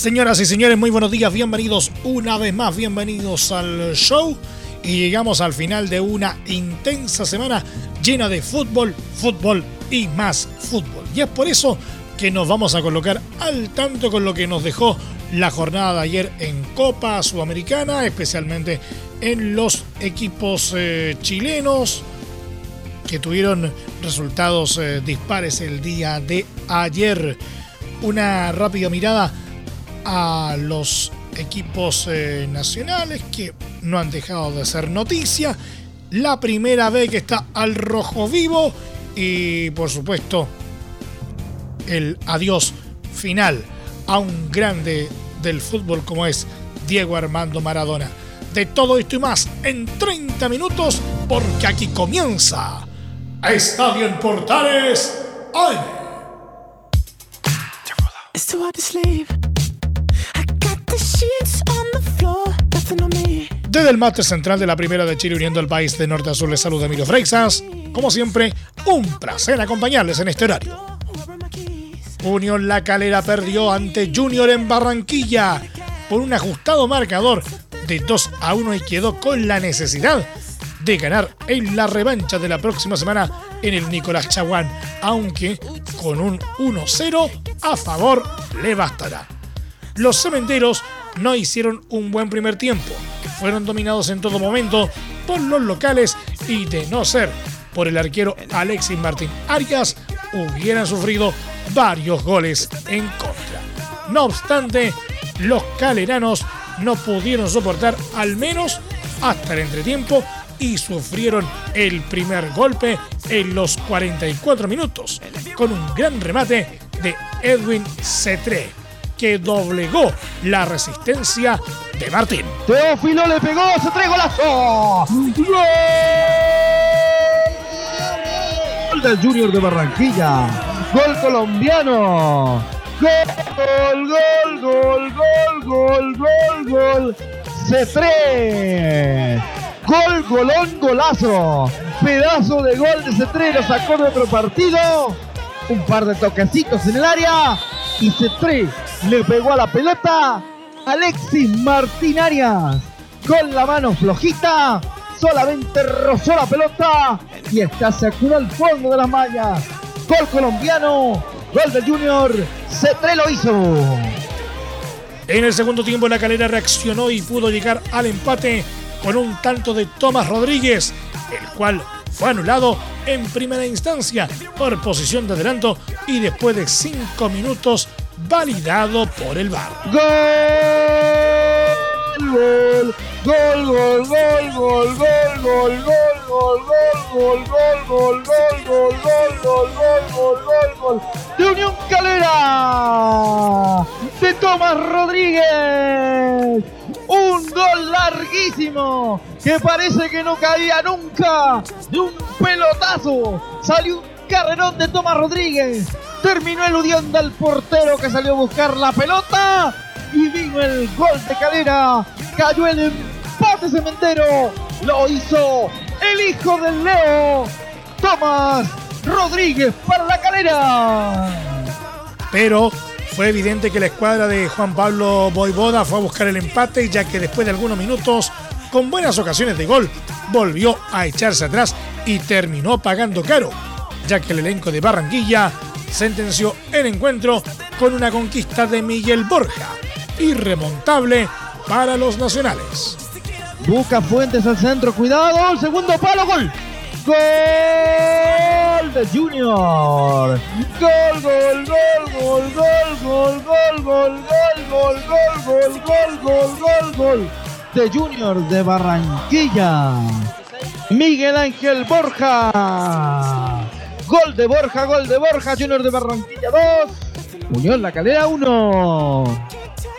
Señoras y señores, muy buenos días, bienvenidos una vez más, bienvenidos al show. Y llegamos al final de una intensa semana llena de fútbol, fútbol y más fútbol. Y es por eso que nos vamos a colocar al tanto con lo que nos dejó la jornada de ayer en Copa Sudamericana, especialmente en los equipos eh, chilenos que tuvieron resultados eh, dispares el día de ayer. Una rápida mirada a los equipos eh, nacionales que no han dejado de ser noticia. La primera vez que está al rojo vivo y por supuesto el adiós final a un grande del fútbol como es Diego Armando Maradona. De todo esto y más en 30 minutos porque aquí comienza Estadio en Portales desde el mate central de la primera de Chile uniendo al país de norte a sur les saluda Emilio Freixas. Como siempre, un placer acompañarles en este horario. Unión La Calera perdió ante Junior en Barranquilla por un ajustado marcador de 2 a 1 y quedó con la necesidad de ganar en la revancha de la próxima semana en el Nicolás Chaguán, aunque con un 1-0 a favor le bastará. Los cementeros no hicieron un buen primer tiempo, fueron dominados en todo momento por los locales y de no ser por el arquero Alexis Martín Arias, hubieran sufrido varios goles en contra. No obstante, los caleranos no pudieron soportar al menos hasta el entretiempo y sufrieron el primer golpe en los 44 minutos con un gran remate de Edwin Cetré que doblegó la resistencia de Martín. Teófilo le pegó, Cetré golazo. Gol del Junior de Barranquilla. Gol colombiano. Gol, gol, gol, gol, gol, gol, gol. Cetré Gol, golón, golazo. Pedazo de gol de Cetré, lo sacó de otro partido. Un par de toquecitos en el área. Y Cetré le pegó a la pelota. Alexis Martín Arias con la mano flojita. Solamente rozó la pelota. Y está sacando al fondo de las mallas. Gol colombiano. Gol de Junior. Cetré lo hizo. En el segundo tiempo la calera reaccionó y pudo llegar al empate con un tanto de Tomás Rodríguez, el cual fue anulado en primera instancia por posición de adelanto y después de cinco minutos validado por el VAR. Gol, gol, gol, gol, gol, gol, gol, gol, gol, gol, gol, gol, gol, gol, gol, gol, gol, gol, gol, gol, de Unión Calera, de Tomás Rodríguez un gol larguísimo que parece que no caía nunca. De un pelotazo salió un carrerón de Tomás Rodríguez. Terminó eludiendo al portero que salió a buscar la pelota. Y vino el gol de cadera. Cayó el empate cementero. Lo hizo el hijo del Leo. Tomás Rodríguez para la calera. Pero fue evidente que la escuadra de Juan Pablo Boivoda fue a buscar el empate, ya que después de algunos minutos, con buenas ocasiones de gol, volvió a echarse atrás y terminó pagando caro, ya que el elenco de Barranquilla sentenció el encuentro con una conquista de Miguel Borja, irremontable para los nacionales. Busca Fuentes al centro, cuidado, segundo palo, gol. Gol de Junior. Gol, gol, gol, gol, gol, gol, gol, gol, gol, gol, gol, gol, gol, gol, gol de Junior de Barranquilla. Miguel Ángel Borja. Gol de Borja, gol de Borja, Junior de Barranquilla 2. Unión La Calera 1.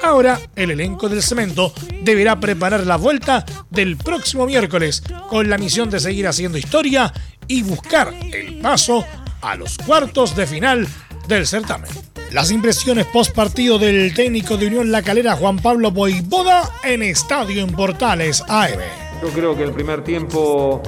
Ahora el elenco del cemento deberá preparar la vuelta del próximo miércoles con la misión de seguir haciendo historia y buscar el paso a los cuartos de final del certamen. Las impresiones post partido del técnico de Unión La Calera Juan Pablo Boivoda en Estadio en Portales AM. Yo creo que el primer tiempo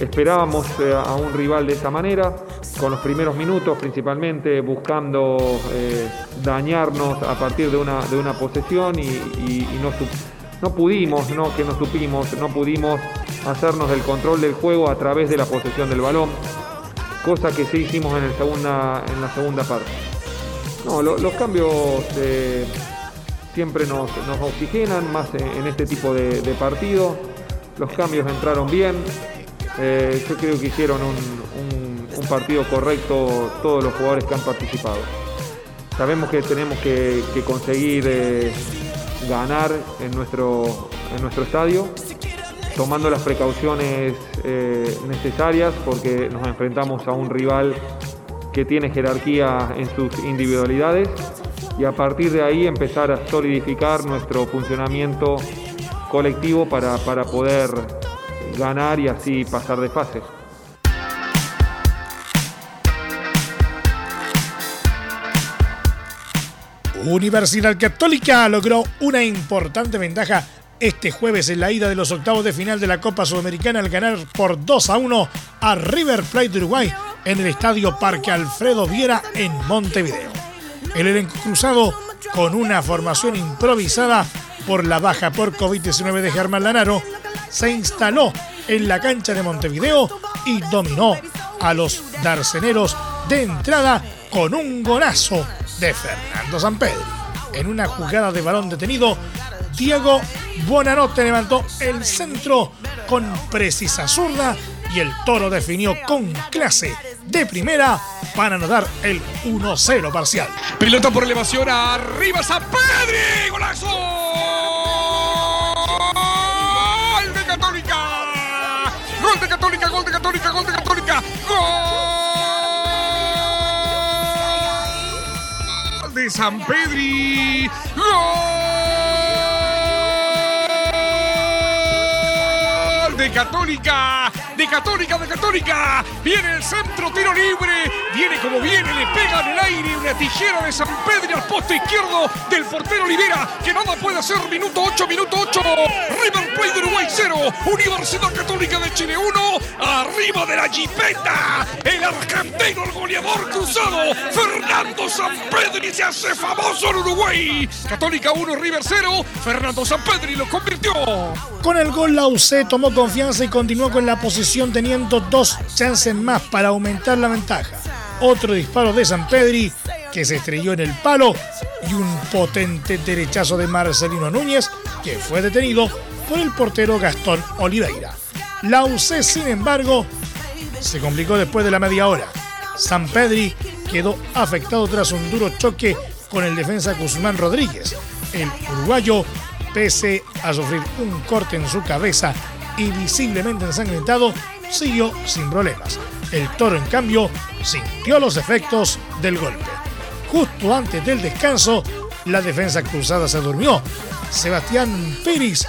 esperábamos eh, a un rival de esa manera, con los primeros minutos principalmente buscando eh, dañarnos a partir de una, de una posesión y, no, no, pudimos, no que no supimos, no pudimos hacernos el control del juego a través de la posesión del balón, cosa que sí hicimos en, el segunda, en la segunda parte. No, los cambios eh, siempre nos, oxigenan más en, este tipo de, de partidos. Los cambios entraron bien. Eh, yo creo que hicieron un, partido correcto todos los jugadores que han participado. Sabemos que tenemos que, conseguir eh, ganar en nuestro, en nuestro estadio, tomando las precauciones eh, necesarias porque nos enfrentamos a un rival que tiene jerarquía en sus individualidades y a partir de ahí empezar a solidificar nuestro funcionamiento colectivo para, para poder ganar y así pasar de fase. Universidad Católica logró una importante ventaja este jueves en la ida de los octavos de final de la Copa Sudamericana al ganar por 2 a 1 a River Plate de Uruguay en el Estadio Parque Alfredo Viera en Montevideo. El elenco cruzado con una formación improvisada por la baja por COVID-19 de Germán Lanaro se instaló en la cancha de Montevideo y dominó a los darceneros de entrada con un golazo de Fernando Sampedri. En una jugada de balón detenido, Diego Buonanotte levantó el centro con precisa zurda y el toro definió con clase de primera para anotar el 1-0 parcial. Pilota por elevación arriba Sampedri, golazo. Católica, gol de Católica, gol de Católica. Gol de San Pedri. Gol de Católica Católica, de Católica. Viene el centro, tiro libre. Viene como viene, le pega en el aire una tijera de San Pedro al poste izquierdo del portero Olivera, que nada puede hacer. Minuto 8, minuto 8. River Plate de Uruguay 0. Universidad Católica de Chile 1. Arriba de la jipeta. Argentino, el goleador cruzado. Fernando y se hace famoso en Uruguay. Católica 1, River 0. Fernando y lo convirtió. Con el gol, la UC tomó confianza y continuó con la posición teniendo dos chances más para aumentar la ventaja. Otro disparo de San Pedri que se estrelló en el palo y un potente derechazo de Marcelino Núñez que fue detenido por el portero Gastón Oliveira. La UC, sin embargo, se complicó después de la media hora. San Pedri quedó afectado tras un duro choque con el defensa Guzmán Rodríguez. El uruguayo, pese a sufrir un corte en su cabeza y visiblemente ensangrentado, siguió sin problemas. El toro, en cambio, sintió los efectos del golpe. Justo antes del descanso, la defensa cruzada se durmió. Sebastián Pérez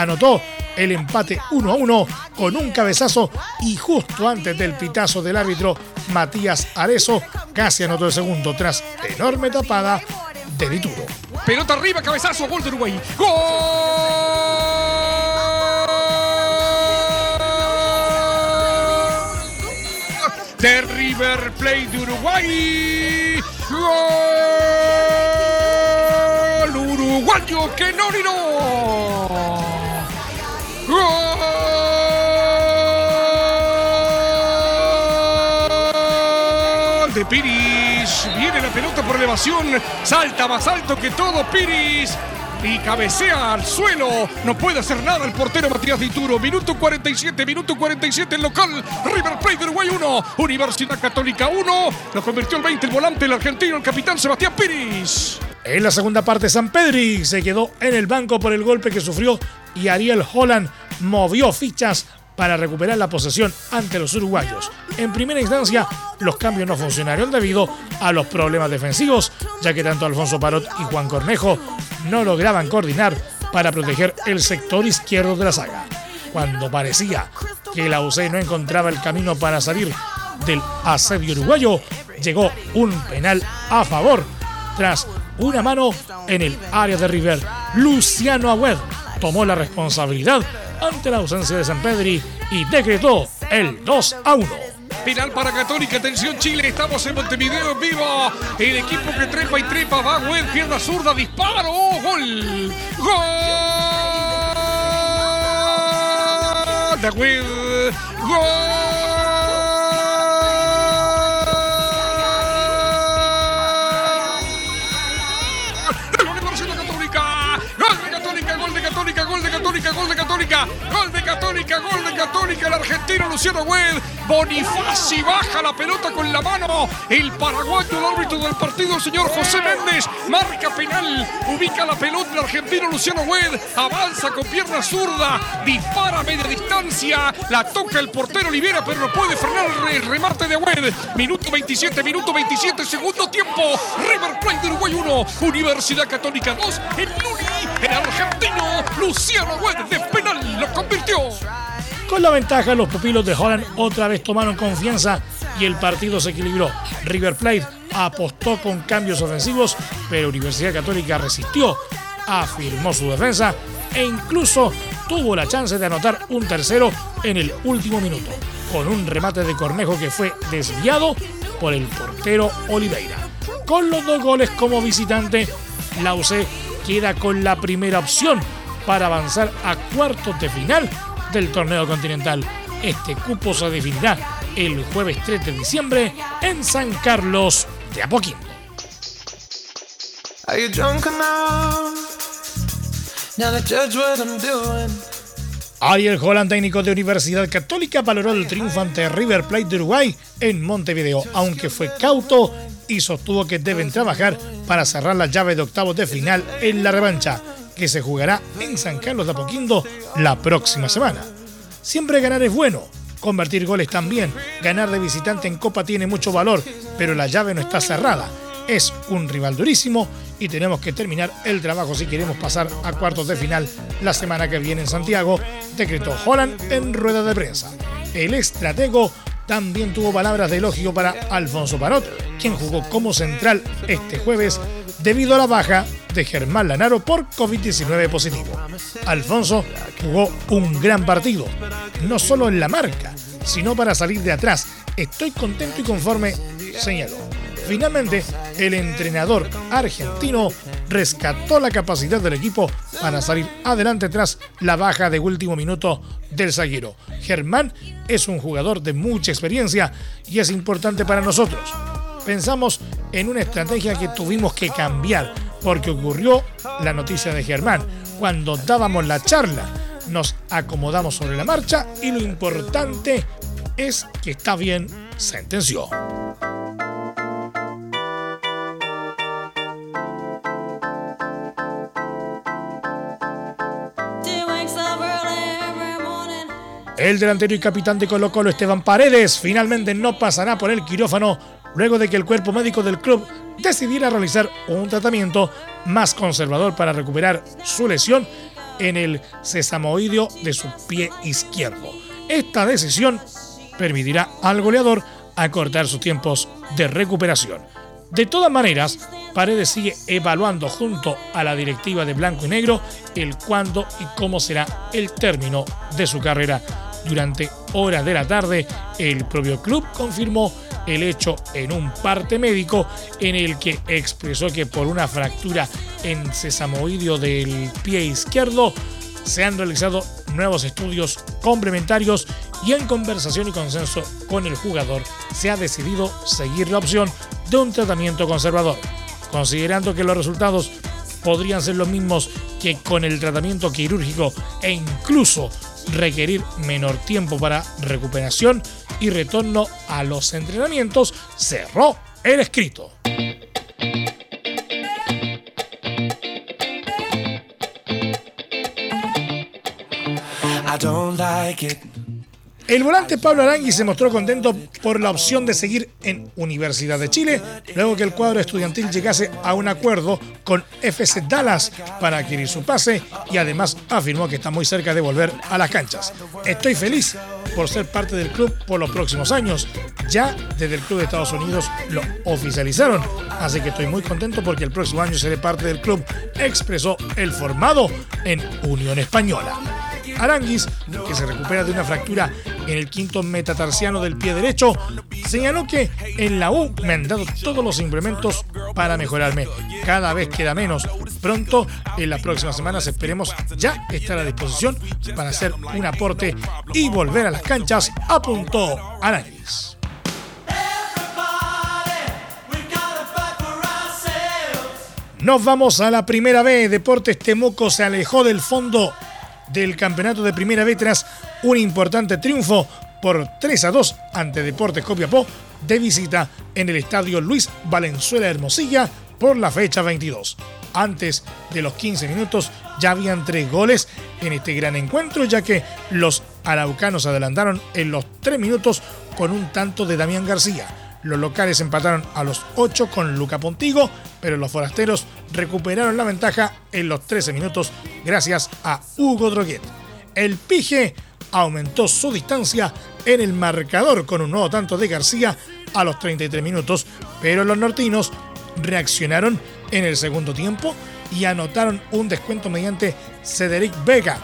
anotó el empate 1 a 1 con un cabezazo y justo antes del pitazo del árbitro Matías Arezo casi anotó el segundo tras enorme tapada de Vituro. Pelota arriba, cabezazo, gol de Uruguay. ¡Gol! de River Plate de Uruguay. Gol uruguayo que no ni Salta más alto que todo Piris y cabecea al suelo. No puede hacer nada el portero Matías Dituro. Minuto 47, minuto 47 el local. River Plate de Uruguay 1, Universidad Católica 1. Lo convirtió el 20 el volante, el argentino, el capitán Sebastián Piris. En la segunda parte, San Pedri se quedó en el banco por el golpe que sufrió y Ariel Holland movió fichas para recuperar la posesión ante los uruguayos. En primera instancia, los cambios no funcionaron debido a los problemas defensivos, ya que tanto Alfonso Parot y Juan Cornejo no lograban coordinar para proteger el sector izquierdo de la saga. Cuando parecía que la UC no encontraba el camino para salir del asedio uruguayo, llegó un penal a favor tras una mano en el área de River. Luciano Agüed tomó la responsabilidad ante la ausencia de San Pedri y decretó el 2 a 1. Final para Católica, atención Chile, estamos en Montevideo en vivo. El equipo que trepa y trepa va, Agüed, pierna zurda, disparo, gol, gol de Agüed, gol. Gol de Católica, gol de Católica, gol de Católica, el argentino Luciano Güed, Bonifaci baja la pelota con la mano, el paraguayo, el árbitro del partido, el señor José Méndez, marca penal, ubica la pelota el argentino Luciano Güed, avanza con pierna zurda, dispara a media distancia, la toca el portero Olivera, pero no puede frenar el remate de Güed, minuto 27, minuto 27, segundo tiempo, River Plate de Uruguay 1, Universidad Católica 2, el Luli, el argentino Luciano Güed de penal lo convirtió. Con la ventaja, los pupilos de Holland otra vez tomaron confianza y el partido se equilibró. River Plate apostó con cambios ofensivos, pero Universidad Católica resistió, afirmó su defensa e incluso tuvo la chance de anotar un tercero en el último minuto, con un remate de Cornejo que fue desviado por el portero Oliveira. Con los dos goles como visitante, la UC queda con la primera opción para avanzar a cuartos de final del torneo continental. Este cupo se definirá el jueves 3 de diciembre en San Carlos de Apoquindo. Ariel Holland, técnico de Universidad Católica, valoró el triunfo ante River Plate de Uruguay en Montevideo, aunque fue cauto y sostuvo que deben trabajar para cerrar la llave de octavos de final en la revancha que se jugará en San Carlos de Apoquindo la próxima semana. Siempre ganar es bueno, convertir goles también. Ganar de visitante en Copa tiene mucho valor, pero la llave no está cerrada. Es un rival durísimo y tenemos que terminar el trabajo si queremos pasar a cuartos de final la semana que viene en Santiago, decretó Holland en rueda de prensa. El estratego también tuvo palabras de elogio para Alfonso Parot, quien jugó como central este jueves debido a la baja de Germán Lanaro por COVID-19 positivo. Alfonso jugó un gran partido, no solo en la marca, sino para salir de atrás. Estoy contento y conforme, señaló. Finalmente, el entrenador argentino rescató la capacidad del equipo para salir adelante tras la baja de último minuto del zaguero. Germán es un jugador de mucha experiencia y es importante para nosotros. Pensamos en una estrategia que tuvimos que cambiar porque ocurrió la noticia de Germán. Cuando dábamos la charla, nos acomodamos sobre la marcha y lo importante es que está bien, sentenció. El delantero y capitán de Colo Colo Esteban Paredes finalmente no pasará por el quirófano luego de que el cuerpo médico del club decidiera realizar un tratamiento más conservador para recuperar su lesión en el sesamoideo de su pie izquierdo. Esta decisión permitirá al goleador acortar sus tiempos de recuperación. De todas maneras, Paredes sigue evaluando junto a la directiva de Blanco y Negro el cuándo y cómo será el término de su carrera durante horas de la tarde, el propio club confirmó el hecho en un parte médico en el que expresó que por una fractura en sesamoideo del pie izquierdo se han realizado nuevos estudios complementarios y en conversación y consenso con el jugador se ha decidido seguir la opción de un tratamiento conservador, considerando que los resultados podrían ser los mismos que con el tratamiento quirúrgico e incluso requerir menor tiempo para recuperación y retorno a los entrenamientos, cerró el escrito. El volante Pablo Arangui se mostró contento por la opción de seguir en Universidad de Chile, luego que el cuadro estudiantil llegase a un acuerdo con FC Dallas para adquirir su pase y además afirmó que está muy cerca de volver a las canchas. Estoy feliz por ser parte del club por los próximos años. Ya desde el club de Estados Unidos lo oficializaron, así que estoy muy contento porque el próximo año seré parte del club, expresó el formado en Unión Española. Aranguis, que se recupera de una fractura en el quinto metatarsiano del pie derecho, señaló que en la U me han dado todos los implementos para mejorarme. Cada vez queda menos. Pronto, en las próximas semanas, esperemos ya estar a disposición para hacer un aporte y volver a las canchas, apuntó Aranguis. Nos vamos a la primera B. Deportes Temuco se alejó del fondo del campeonato de Primera B un importante triunfo por 3 a 2 ante Deportes Copiapó de visita en el estadio Luis Valenzuela Hermosilla por la fecha 22. Antes de los 15 minutos ya habían tres goles en este gran encuentro ya que los araucanos adelantaron en los 3 minutos con un tanto de Damián García. Los locales empataron a los 8 con Luca Pontigo, pero los forasteros recuperaron la ventaja en los 13 minutos gracias a Hugo Droguet. El Pige aumentó su distancia en el marcador con un nuevo tanto de García a los 33 minutos, pero los nortinos reaccionaron en el segundo tiempo y anotaron un descuento mediante Cedric Vega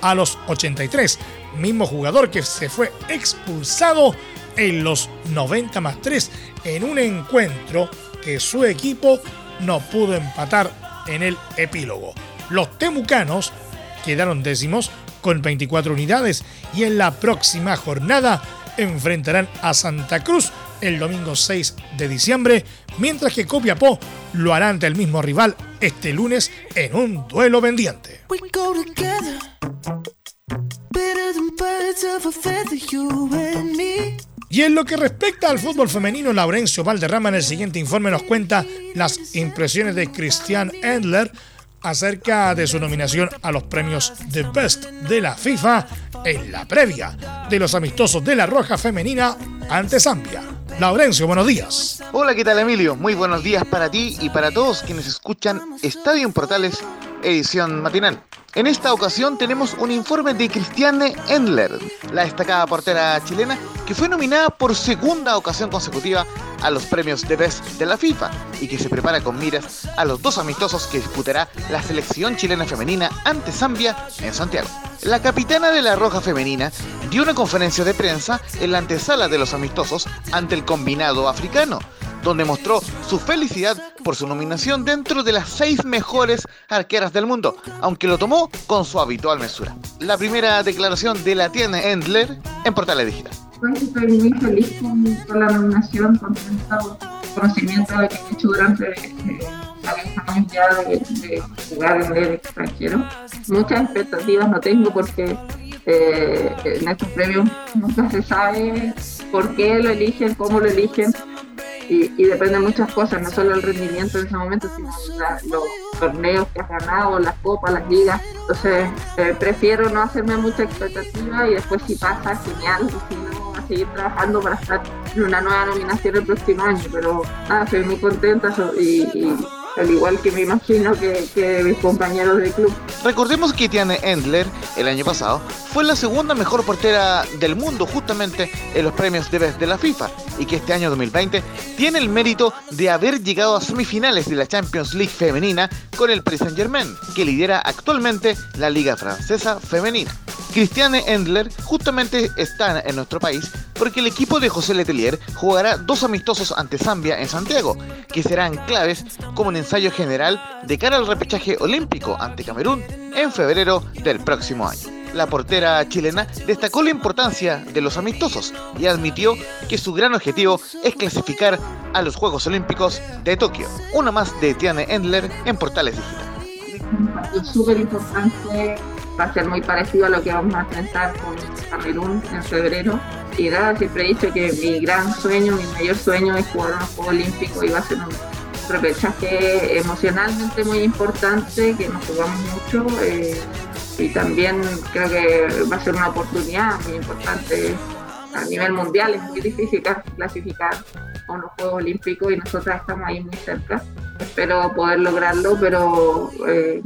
a los 83, mismo jugador que se fue expulsado en los 90 más 3 en un encuentro que su equipo no pudo empatar en el epílogo. Los temucanos quedaron décimos con 24 unidades y en la próxima jornada enfrentarán a Santa Cruz el domingo 6 de diciembre, mientras que Copiapó lo hará ante el mismo rival este lunes en un duelo pendiente. Y en lo que respecta al fútbol femenino, Laurencio Valderrama en el siguiente informe nos cuenta las impresiones de Christian Endler acerca de su nominación a los premios The Best de la FIFA en la previa de los amistosos de la Roja Femenina ante Zambia. Laurencio, buenos días. Hola, ¿qué tal Emilio? Muy buenos días para ti y para todos quienes escuchan Estadio en Portales, edición matinal. En esta ocasión tenemos un informe de Cristiane Endler, la destacada portera chilena que fue nominada por segunda ocasión consecutiva a los premios de Best de la FIFA y que se prepara con miras a los dos amistosos que disputará la selección chilena femenina ante Zambia en Santiago. La capitana de la Roja Femenina dio una conferencia de prensa en la antesala de los amistosos ante el combinado africano, donde mostró su felicidad por su nominación dentro de las seis mejores arqueras del mundo, aunque lo tomó con su habitual mesura. La primera declaración de la tiene Endler en Portales Digital. Estoy muy feliz con, la nominación, con el conocimiento que he hecho durante la años ya de, de, jugar en el extranjero. Muchas expectativas no tengo porque eh, en estos premios nunca se sabe por qué lo eligen, cómo lo eligen y, y depende de muchas cosas, no solo el rendimiento en ese momento, sino los torneos que has ganado, las copas, las ligas. Entonces, eh, prefiero no hacerme mucha expectativa y después si pasa, genial, y si no, a seguir trabajando para estar en una nueva nominación el próximo año. Pero nada, soy muy contenta y al igual que me imagino que, mis compañeros del club. Recordemos que Tiane Endler el año pasado fue la segunda mejor portera del mundo justamente en los premios de de la FIFA y que este año 2020 tiene el mérito de haber llegado a semifinales de la Champions League femenina con el Paris Saint Germain, que lidera actualmente la Liga Francesa Femenina. Cristiane Endler justamente está en nuestro país porque el equipo de José Letelier jugará dos amistosos ante Zambia en Santiago, que serán claves como un ensayo general de cara al repechaje olímpico ante Camerún en febrero del próximo año. La portera chilena destacó la importancia de los amistosos y admitió que su gran objetivo es clasificar a los Juegos Olímpicos de Tokio. Una más de Tiane Endler en Portales Digital. Es súper importante va a ser muy parecido a lo que vamos a enfrentar con Camerún en febrero. Y nada, siempre he dicho que mi gran sueño, mi mayor sueño es jugar un Juego Olímpico y va a ser un repechaje emocionalmente muy importante, que nos jugamos mucho. Eh, y también creo que va a ser una oportunidad muy importante a nivel mundial es muy difícil clasificar a unos Juegos Olímpicos y nosotras estamos ahí muy cerca. Espero poder lograrlo, pero eh,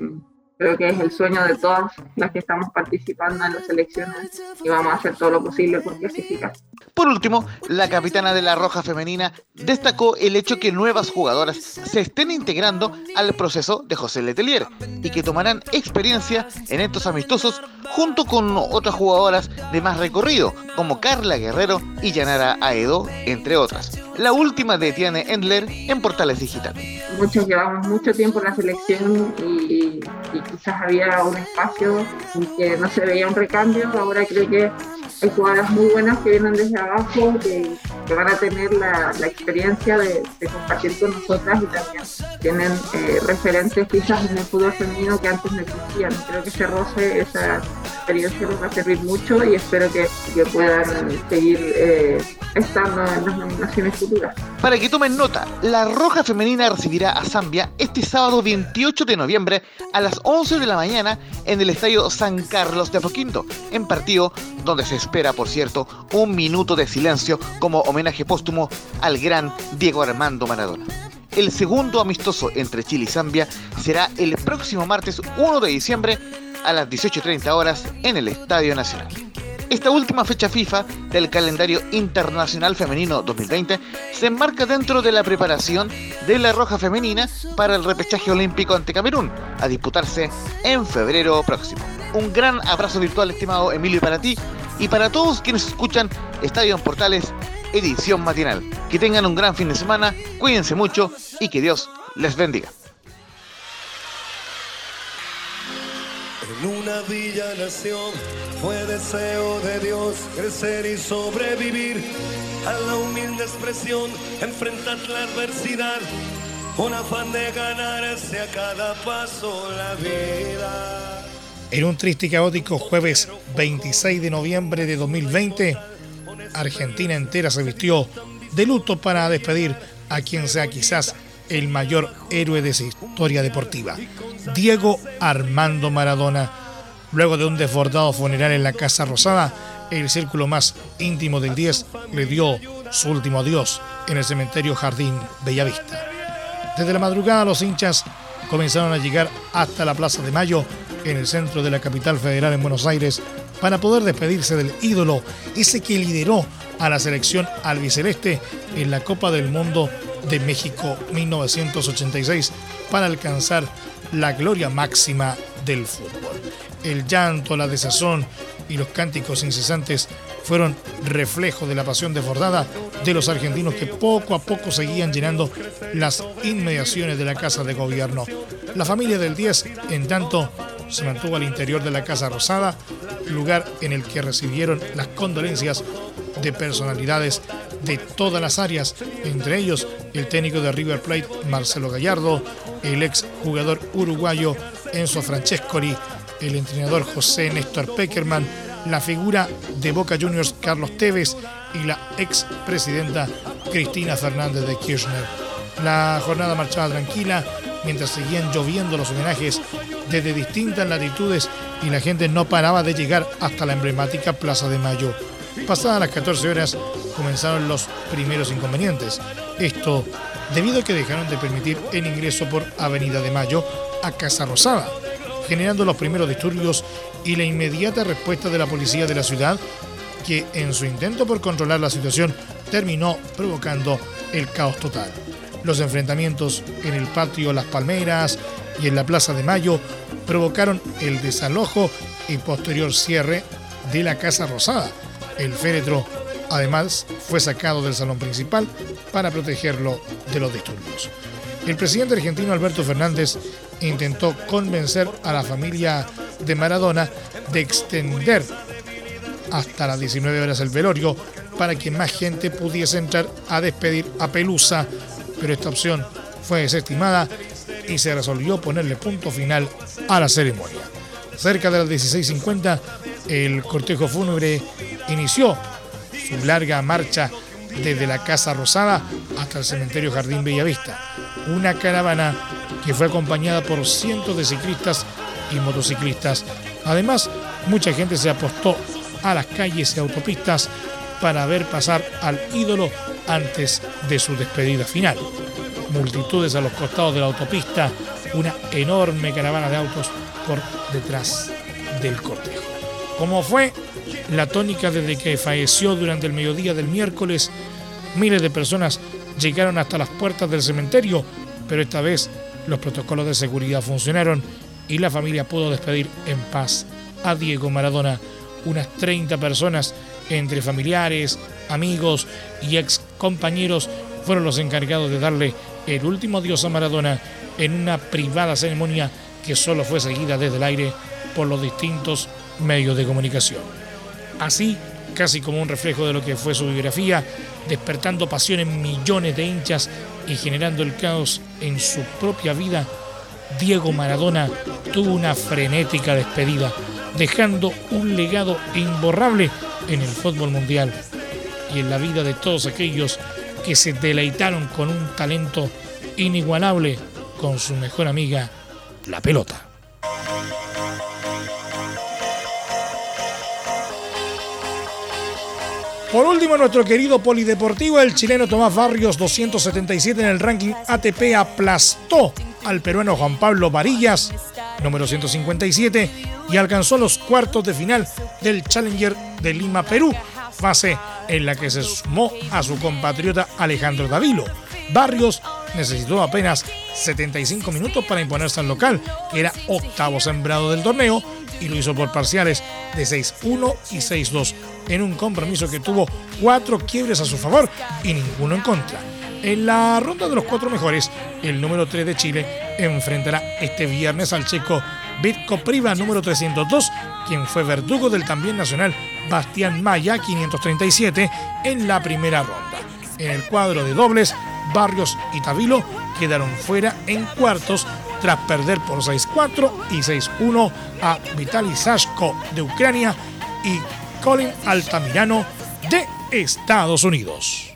creo que es el sueño de todas las que estamos participando en las elecciones y vamos a hacer todo lo posible por clasificar. Por último, la capitana de la Roja Femenina destacó el hecho que nuevas jugadoras se estén integrando al proceso de José Letelier y que tomarán experiencia en estos amistosos junto con otras jugadoras de más recorrido, como Carla Guerrero y Yanara Aedo, entre otras. La última de Tiane Endler en Portales Digital. Muchos llevamos mucho tiempo en la selección y, quizás había un espacio en que no se veía un recambio. Ahora creo que hay jugadoras muy buenas que vienen desde abajo, que, van a tener la, experiencia de, compartir con nosotras y también tienen eh, referentes quizás en el fútbol femenino que antes no existían. Creo que ese roce, esa experiencia les va a servir mucho y espero que, puedan seguir eh, estando en las nominaciones Para que tomen nota, la Roja Femenina recibirá a Zambia este sábado 28 de noviembre a las 11 de la mañana en el Estadio San Carlos de Apoquinto, en partido donde se espera, por cierto, un minuto de silencio como homenaje póstumo al gran Diego Armando Maradona. El segundo amistoso entre Chile y Zambia será el próximo martes 1 de diciembre a las 18.30 horas en el Estadio Nacional. Esta última fecha FIFA del calendario internacional femenino 2020 se enmarca dentro de la preparación de la Roja Femenina para el repechaje olímpico ante Camerún, a disputarse en febrero próximo. Un gran abrazo virtual, estimado Emilio, para ti y para todos quienes escuchan Estadio en Portales, edición matinal. Que tengan un gran fin de semana, cuídense mucho y que Dios les bendiga. En una villa nación fue deseo de Dios crecer y sobrevivir. A la humilde expresión, enfrentar la adversidad, un afán de ganarse a cada paso la vida. En un triste y caótico jueves 26 de noviembre de 2020, Argentina entera se vistió de luto para despedir a quien sea quizás el mayor héroe de su historia deportiva, Diego Armando Maradona. Luego de un desbordado funeral en la Casa Rosada, el círculo más íntimo del 10 le dio su último adiós en el cementerio Jardín Bellavista. Desde la madrugada los hinchas comenzaron a llegar hasta la Plaza de Mayo en el centro de la capital federal en Buenos Aires para poder despedirse del ídolo, ese que lideró a la selección albiceleste en la Copa del Mundo de México 1986 para alcanzar la gloria máxima del fútbol. El llanto, la desazón y los cánticos incesantes fueron reflejo de la pasión desbordada de los argentinos que poco a poco seguían llenando las inmediaciones de la Casa de Gobierno. La familia del 10, en tanto, se mantuvo al interior de la Casa Rosada, lugar en el que recibieron las condolencias de personalidades de todas las áreas, entre ellos el técnico de River Plate Marcelo Gallardo, el ex jugador uruguayo Enzo Francescoli, el entrenador José Néstor Peckerman, la figura de Boca Juniors Carlos Tevez y la ex presidenta Cristina Fernández de Kirchner. La jornada marchaba tranquila mientras seguían lloviendo los homenajes desde distintas latitudes y la gente no paraba de llegar hasta la emblemática Plaza de Mayo. Pasadas las 14 horas comenzaron los primeros inconvenientes. Esto debido a que dejaron de permitir el ingreso por Avenida de Mayo a Casa Rosada, generando los primeros disturbios y la inmediata respuesta de la policía de la ciudad, que en su intento por controlar la situación terminó provocando el caos total. Los enfrentamientos en el patio Las Palmeras y en la Plaza de Mayo provocaron el desalojo y posterior cierre de la Casa Rosada. El féretro además fue sacado del salón principal para protegerlo de los disturbios. El presidente argentino Alberto Fernández intentó convencer a la familia de Maradona de extender hasta las 19 horas el velorio para que más gente pudiese entrar a despedir a Pelusa, pero esta opción fue desestimada y se resolvió ponerle punto final a la ceremonia. Cerca de las 16.50, el cortejo fúnebre inició su larga marcha desde la Casa Rosada hasta el cementerio Jardín Bellavista. Una caravana que fue acompañada por cientos de ciclistas y motociclistas. Además, mucha gente se apostó a las calles y autopistas para ver pasar al ídolo antes de su despedida final. Multitudes a los costados de la autopista, una enorme caravana de autos por detrás del cortejo. Como fue la tónica desde que falleció durante el mediodía del miércoles, miles de personas llegaron hasta las puertas del cementerio, pero esta vez los protocolos de seguridad funcionaron y la familia pudo despedir en paz a Diego Maradona. Unas 30 personas, entre familiares, amigos y ex compañeros, fueron los encargados de darle el último adiós a Maradona en una privada ceremonia que solo fue seguida desde el aire por los distintos medios de comunicación. Así, casi como un reflejo de lo que fue su biografía, despertando pasión en millones de hinchas y generando el caos en su propia vida, Diego Maradona tuvo una frenética despedida, dejando un legado imborrable en el fútbol mundial y en la vida de todos aquellos que se deleitaron con un talento inigualable con su mejor amiga, la pelota. Por último, nuestro querido polideportivo, el chileno Tomás Barrios, 277 en el ranking ATP, aplastó al peruano Juan Pablo Varillas, número 157, y alcanzó los cuartos de final del Challenger de Lima, Perú, fase en la que se sumó a su compatriota Alejandro Davilo. Barrios necesitó apenas 75 minutos para imponerse al local, que era octavo sembrado del torneo, y lo hizo por parciales de 6-1 y 6-2, en un compromiso que tuvo cuatro quiebres a su favor y ninguno en contra. En la ronda de los cuatro mejores, el número 3 de Chile enfrentará este viernes al checo Bitko Priva número 302, quien fue verdugo del también nacional Bastián Maya 537 en la primera ronda. En el cuadro de dobles, Barrios y Tavilo quedaron fuera en cuartos tras perder por 6-4 y 6-1 a Vitaly Sashko de Ucrania y Colin Altamirano de Estados Unidos.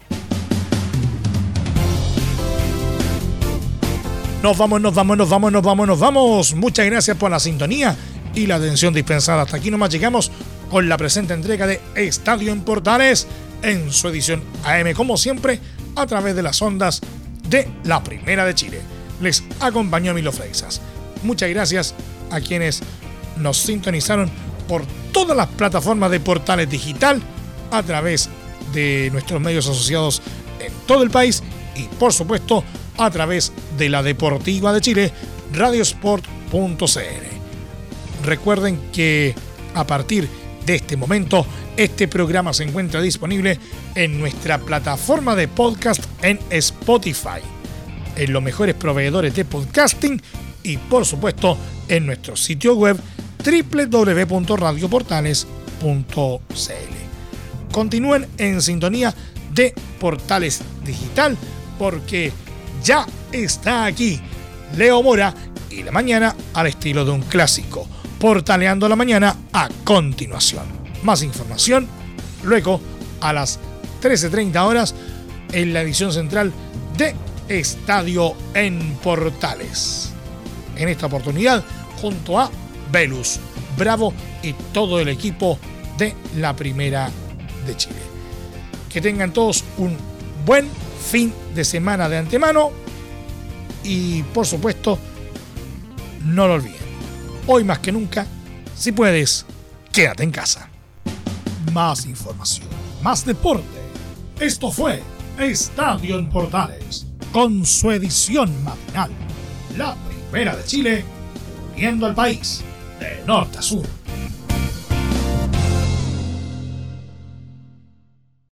Nos vamos, nos vamos, nos vamos, nos vamos, nos vamos. Muchas gracias por la sintonía y la atención dispensada. Hasta aquí nomás llegamos con la presente entrega de Estadio en Portales en su edición AM, como siempre, a través de las ondas de la Primera de Chile. Les acompañó Milo Freixas. Muchas gracias a quienes nos sintonizaron por todas las plataformas de Portales Digital a través de nuestros medios asociados en todo el país y por supuesto a través de la Deportiva de Chile, radiosport.cl. Recuerden que a partir de este momento, este programa se encuentra disponible en nuestra plataforma de podcast en Spotify, en los mejores proveedores de podcasting y por supuesto en nuestro sitio web www.radioportales.cl. Continúen en sintonía de Portales Digital porque ya está aquí Leo Mora y la mañana al estilo de un clásico, portaleando la mañana a continuación. Más información luego a las 13.30 horas en la edición central de Estadio en Portales. En esta oportunidad, junto a Velus, Bravo y todo el equipo de la Primera de Chile. Que tengan todos un buen fin de semana de antemano y por supuesto no lo olviden. Hoy más que nunca, si puedes, quédate en casa. Más información, más deporte. Esto fue Estadio en Portales, con su edición matinal. La primera de Chile, viendo al país a sur.